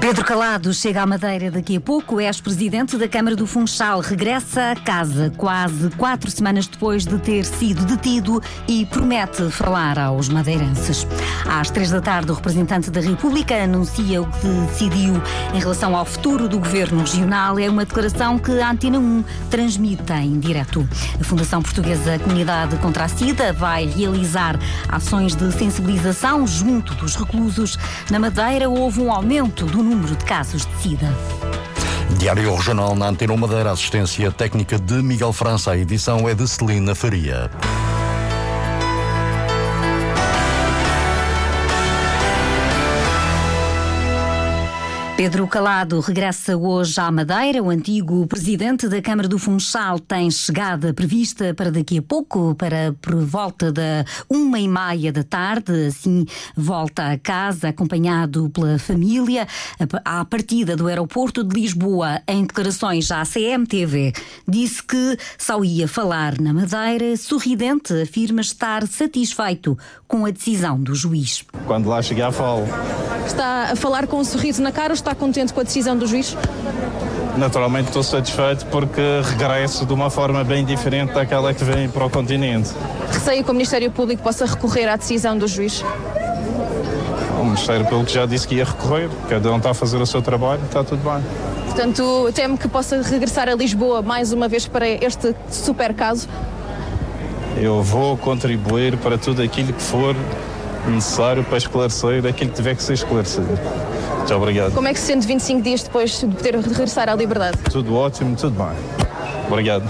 Pedro Calado chega à Madeira daqui a pouco. O ex-presidente da Câmara do Funchal regressa a casa quase quatro semanas depois de ter sido detido e promete falar aos madeirenses. Às três da tarde, o representante da República anuncia o que decidiu em relação ao futuro do governo regional. É uma declaração que a Antena 1 transmite em direto. A Fundação Portuguesa Comunidade contra a SIDA vai realizar ações de sensibilização junto dos reclusos. Na Madeira houve um aumento do número de casos de SIDA. Diário Regional na Antena Madeira, assistência técnica de Miguel França. A edição é de Celina Faria. Pedro Calado regressa hoje à Madeira. O antigo presidente da Câmara do Funchal tem chegada prevista para daqui a pouco, para por volta da uma e meia da tarde. Assim, volta a casa acompanhado pela família. À partida do aeroporto de Lisboa, em declarações à CMTV, disse que só ia falar na Madeira. Sorridente, afirma estar satisfeito com a decisão do juiz. Quando lá chegar, falo. Está a falar com um sorriso na cara ou está contente com a decisão do juiz? Naturalmente estou satisfeito porque regresso de uma forma bem diferente daquela que vem para o continente. Receio que o Ministério Público possa recorrer à decisão do juiz? O Ministério Público já disse que ia recorrer, cada um está a fazer o seu trabalho, está tudo bem. Portanto, temo que possa regressar a Lisboa mais uma vez para este super caso? Eu vou contribuir para tudo aquilo que for necessário para esclarecer aquilo que tiver que ser esclarecido. Muito obrigado. Como é que se sente 25 dias depois de poder regressar à liberdade? Tudo ótimo, tudo bem. Obrigado.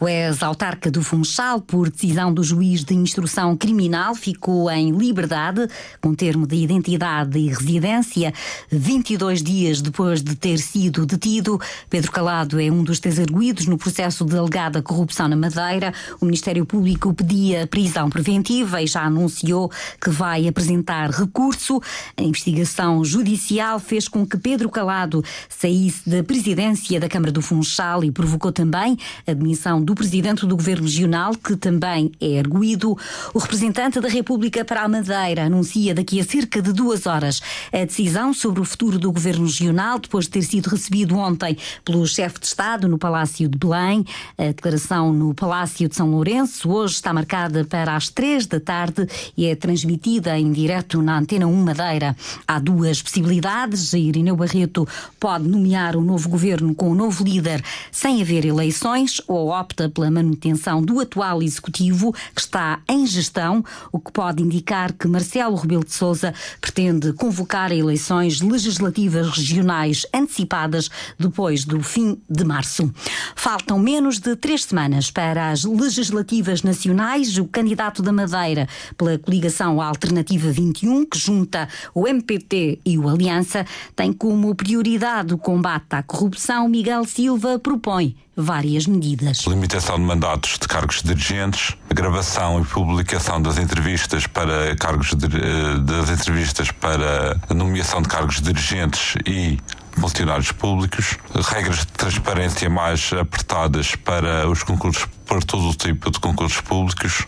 O ex-autarca do Funchal, por decisão do juiz de instrução criminal, ficou em liberdade, com termo de identidade e residência, 22 dias depois de ter sido detido. Pedro Calado é um dos três arguídos no processo de alegada corrupção na Madeira. O Ministério Público pedia prisão preventiva e já anunciou que vai apresentar recurso. A investigação judicial fez com que Pedro Calado saísse da presidência da Câmara do Funchal e provocou também a demissão do presidente do governo regional, que também é erguido. O representante da República para a Madeira anuncia daqui a cerca de duas horas a decisão sobre o futuro do governo regional, depois de ter sido recebido ontem pelo chefe de Estado no Palácio de Belém. A declaração no Palácio de São Lourenço hoje está marcada para as três da tarde e é transmitida em direto na Antena 1 Madeira. Há duas possibilidades. Irineu Barreto pode nomear o um novo governo com um novo líder sem haver eleições ou opta pela manutenção do atual executivo que está em gestão, o que pode indicar que Marcelo Rebelo de Sousa pretende convocar eleições legislativas regionais antecipadas depois do fim de março. Faltam menos de três semanas para as legislativas nacionais. O candidato da Madeira pela coligação Alternativa 21, que junta o MPT e o Aliança, tem como prioridade o combate à corrupção. Miguel Silva propõe várias medidas. Limitação de mandatos de cargos dirigentes, gravação e publicação das entrevistas para cargos de, eh, das entrevistas para nomeação de cargos dirigentes e funcionários públicos, regras de transparência mais apertadas para os concursos para todo o tipo de concursos públicos,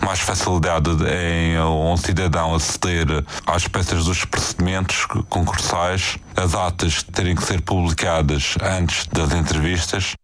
mais facilidade em um cidadão aceder às peças dos procedimentos concursais, as datas terem que ser publicadas antes das entrevistas.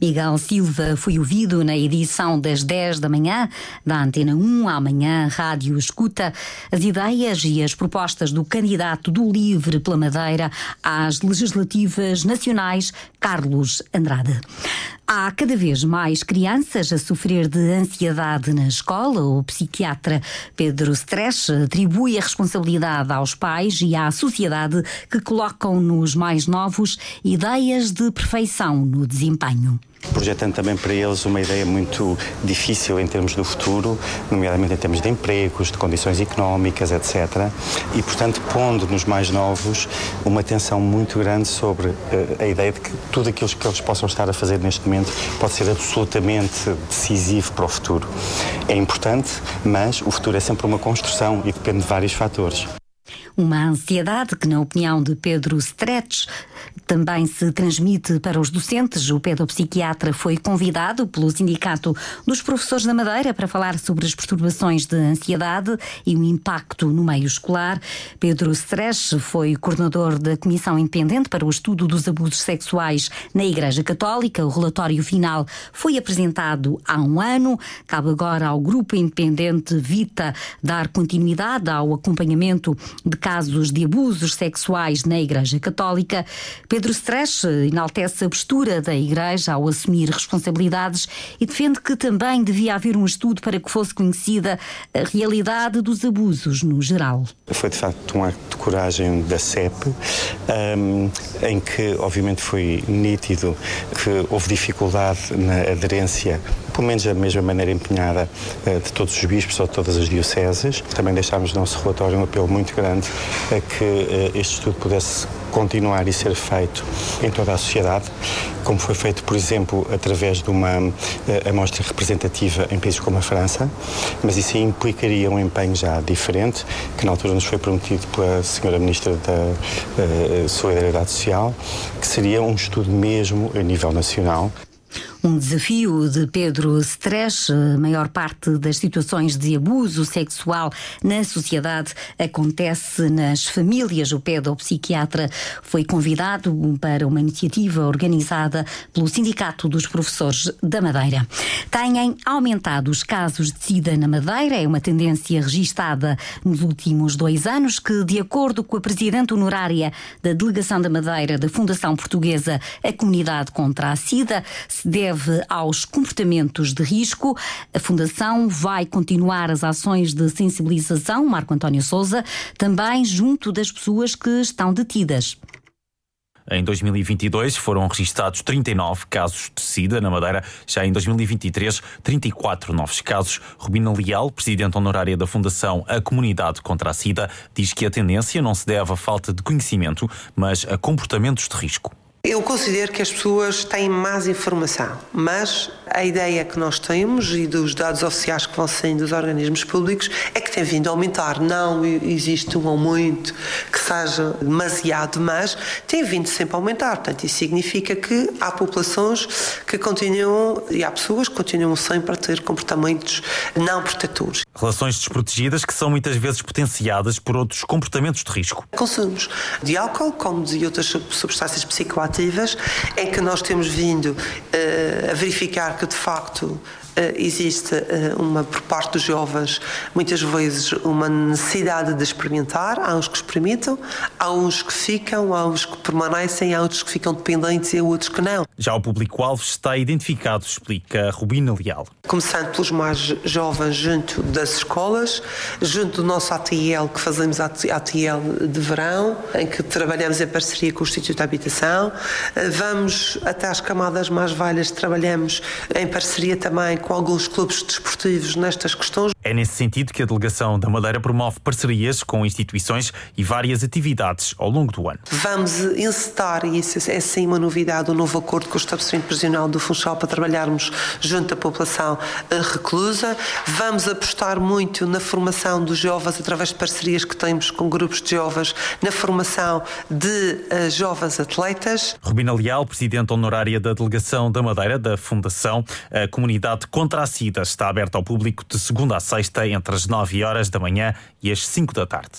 Miguel Silva foi ouvido na edição das 10 da manhã da Antena 1. Amanhã, Rádio escuta as ideias e as propostas do candidato do Livre pela Madeira às legislativas nacionais, Carlos Andrade. Há cada vez mais crianças a sofrer de ansiedade na escola. O psiquiatra Pedro Stresch atribui a responsabilidade aos pais e à sociedade que colocam nos mais novos ideias de perfeição no desempenho projetando também para eles uma ideia muito difícil em termos do futuro, nomeadamente em termos de empregos, de condições económicas, etc. E, portanto, pondo nos mais novos uma atenção muito grande sobre uh, a ideia de que tudo aquilo que eles possam estar a fazer neste momento pode ser absolutamente decisivo para o futuro. É importante, mas o futuro é sempre uma construção e depende de vários fatores. Uma ansiedade que, na opinião de Pedro Stretch, também se transmite para os docentes. O pedopsiquiatra foi convidado pelo Sindicato dos Professores da Madeira para falar sobre as perturbações de ansiedade e o impacto no meio escolar. Pedro Stretch foi coordenador da Comissão Independente para o Estudo dos Abusos Sexuais na Igreja Católica. O relatório final foi apresentado há um ano. Cabe agora ao Grupo Independente Vita dar continuidade ao acompanhamento de casos de abusos sexuais na Igreja Católica. Pedro Stresch enaltece a postura da Igreja ao assumir responsabilidades e defende que também devia haver um estudo para que fosse conhecida a realidade dos abusos no geral. Foi de facto um acto de coragem da CEP, um, em que obviamente foi nítido que houve dificuldade na aderência pelo menos da mesma maneira empenhada uh, de todos os bispos ou de todas as dioceses. Também deixámos no nosso relatório um apelo muito grande a que uh, este estudo pudesse continuar e ser feito em toda a sociedade, como foi feito, por exemplo, através de uma uh, amostra representativa em países como a França, mas isso implicaria um empenho já diferente, que na altura nos foi prometido pela Senhora Ministra da Solidariedade Social, que seria um estudo mesmo a nível nacional. Um desafio de Pedro Stresch. A maior parte das situações de abuso sexual na sociedade acontece nas famílias. O pedopsiquiatra foi convidado para uma iniciativa organizada pelo Sindicato dos Professores da Madeira. Têm aumentado os casos de SIDA na Madeira. É uma tendência registada nos últimos dois anos que, de acordo com a presidente honorária da Delegação da Madeira da Fundação Portuguesa A Comunidade contra a SIDA, se deve deve aos comportamentos de risco. A Fundação vai continuar as ações de sensibilização, Marco António Souza, também junto das pessoas que estão detidas. Em 2022 foram registados 39 casos de SIDA na Madeira. Já em 2023, 34 novos casos. Rubina Leal, presidente honorária da Fundação A Comunidade contra a SIDA, diz que a tendência não se deve à falta de conhecimento, mas a comportamentos de risco. Eu considero que as pessoas têm mais informação, mas a ideia que nós temos e dos dados oficiais que vão saindo dos organismos públicos é que tem vindo a aumentar. Não existe um aumento que seja demasiado, mas tem vindo sempre a aumentar. Portanto, isso significa que há populações que continuam e há pessoas que continuam sempre a ter comportamentos não protetores. Relações desprotegidas que são muitas vezes potenciadas por outros comportamentos de risco. Consumos de álcool, como de outras substâncias psicoativas em que nós temos vindo uh, a verificar que de facto existe eh, uma, por parte dos jovens, muitas vezes, uma necessidade de experimentar. Há uns que experimentam, há uns que ficam, há uns que permanecem, há outros que ficam dependentes e há outros que não. Já o público-alvo está identificado, explica Rubina Leal. Começando pelos mais jovens junto das escolas, junto do nosso ATL, que fazemos ATL de verão, em que trabalhamos em parceria com o Instituto de Habitação. Eh, vamos até às camadas mais velhas, trabalhamos em parceria também com alguns clubes desportivos nestas questões. É nesse sentido que a Delegação da Madeira promove parcerias com instituições e várias atividades ao longo do ano. Vamos encetar, e isso é sim uma novidade, um novo acordo com o estabelecimento prisional do Funchal para trabalharmos junto à população eh, reclusa. Vamos apostar muito na formação dos jovens através de parcerias que temos com grupos de jovens, na formação de uh, jovens atletas. Rubina Leal, Presidente Honorária da Delegação da Madeira, da Fundação, a comunidade contra a SIDA está aberta ao público de segunda a sexta, entre as 9 horas da manhã e as 5 da tarde.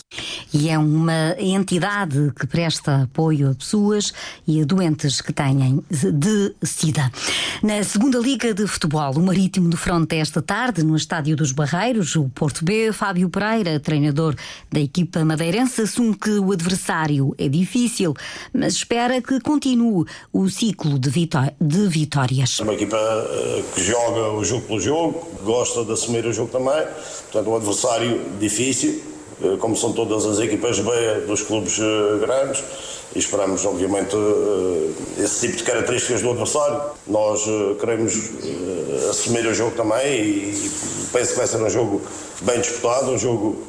E é uma entidade que presta apoio a pessoas e a doentes que têm de SIDA. Na segunda Liga de Futebol, o Marítimo de Fronte esta tarde, no Estádio dos Barreiros, o Porto B, Fábio Pereira, treinador da equipa madeirense, assume que o adversário é difícil, mas espera que continue o ciclo de, de vitórias. É uma equipa eh, que joga o jogo pelo jogo, gosta de assumir o jogo também, portanto, um adversário difícil, eh, como são todas as equipas B dos clubes eh, grandes, e esperamos, obviamente, eh, esse tipo de características do adversário. Nós queremos assumir o jogo também e penso que vai ser um jogo bem disputado, um jogo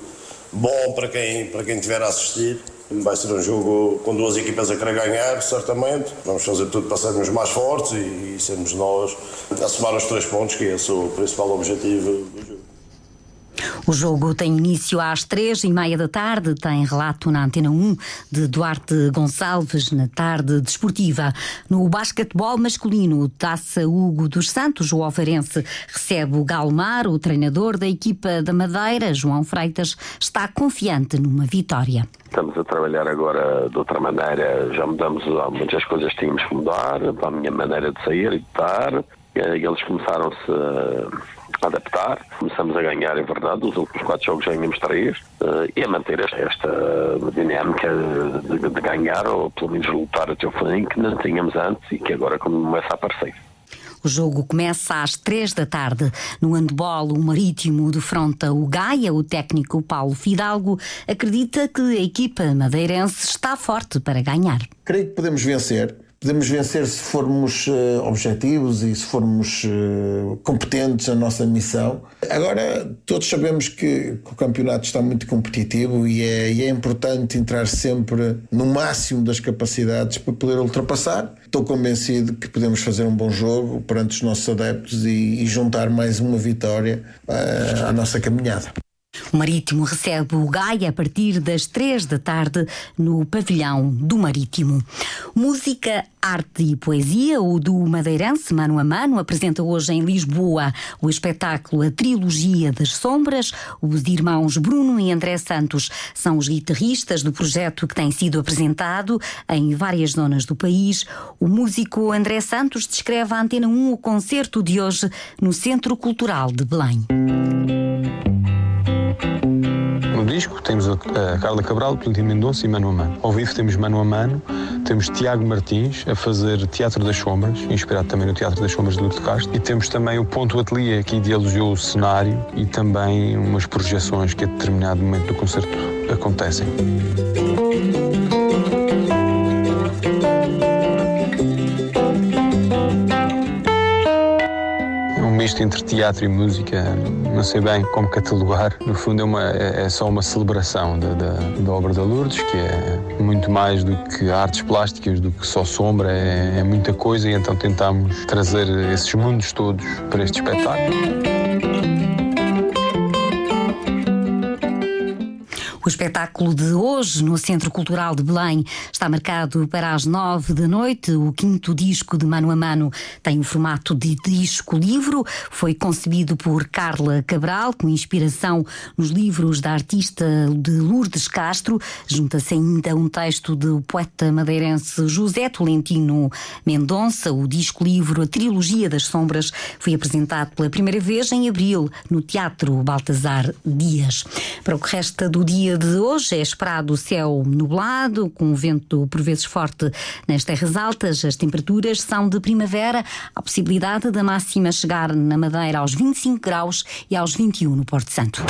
bom para quem, para quem estiver a assistir. Vai ser um jogo com duas equipas a querer ganhar, certamente. Vamos fazer tudo para sermos mais fortes e, e sermos nós a somar os três pontos, que é esse o principal objetivo do jogo. O jogo tem início às três e meia da tarde. Tem relato na Antena 1 de Duarte Gonçalves na tarde desportiva. No basquetebol masculino, Taça Hugo dos Santos, o alfarense recebe o Galmar, o treinador da equipa da Madeira, João Freitas, está confiante numa vitória. Estamos a trabalhar agora de outra maneira, já mudamos muitas coisas que tínhamos que mudar, para a minha maneira de sair e de estar. Eles começaram-se adaptar. Começamos a ganhar, é verdade, os últimos quatro jogos já ganhamos três uh, e a manter esta, esta dinâmica de, de, ganhar ou pelo menos lutar até o fim que não tínhamos antes e que agora começa a aparecer. O jogo começa às três da tarde. No handball, o Marítimo defronta o Gaia. O técnico Paulo Fidalgo acredita que a equipa madeirense está forte para ganhar. Creio que podemos vencer Podemos vencer se formos uh, objetivos e se formos uh, competentes na nossa missão. Agora, todos sabemos que, o campeonato está muito competitivo e é, e é importante entrar sempre no máximo das capacidades para poder ultrapassar. Estou convencido que podemos fazer um bom jogo perante os nossos adeptos e, e juntar mais uma vitória uh, à nossa caminhada. O Marítimo recebe o Gaia a partir das três da tarde no pavilhão do Marítimo. Música, arte e poesia, o do Madeirense Mano a Mano apresenta hoje em Lisboa o espetáculo A Trilogia das Sombras. Os irmãos Bruno e André Santos são os guitarristas do projeto que tem sido apresentado em várias zonas do país. O músico André Santos descreve à Antena 1 o concerto de hoje no Centro Cultural de Belém temos a, Carla Cabral, Plantinho Mendonça e Mano a Mano. Ao vivo temos Mano a Mano, temos Tiago Martins a fazer Teatro das Sombras, inspirado também no Teatro das Sombras de Lourdes Castro. E temos também o Ponto Ateliê, que idealizou o cenário e também umas projeções que a determinado momento do concerto acontecem. Entre teatro e música, não sei bem como catalogar. No fundo, é, uma, é, é só uma celebração da, da, da, obra da Lourdes, que é muito mais do que artes plásticas, do que só sombra, é, é muita coisa e então tentamos trazer esses mundos todos para este espetáculo. O espetáculo de hoje no Centro Cultural de Belém está marcado para as nove da noite. O quinto disco de Mano a Mano tem o formato de disco-livro. Foi concebido por Carla Cabral, com inspiração nos livros da artista de Lourdes Castro. Junta-se ainda um texto do poeta madeirense José Tolentino Mendonça. O disco-livro A Trilogia das Sombras foi apresentado pela primeira vez em abril no Teatro Baltazar Dias. Para o que resta do dia de hoje é esperado céu nublado, com vento por vezes forte nas terras altas. As temperaturas são de primavera. A possibilidade da máxima chegar na Madeira aos 25 graus e aos 21 no Porto Santo.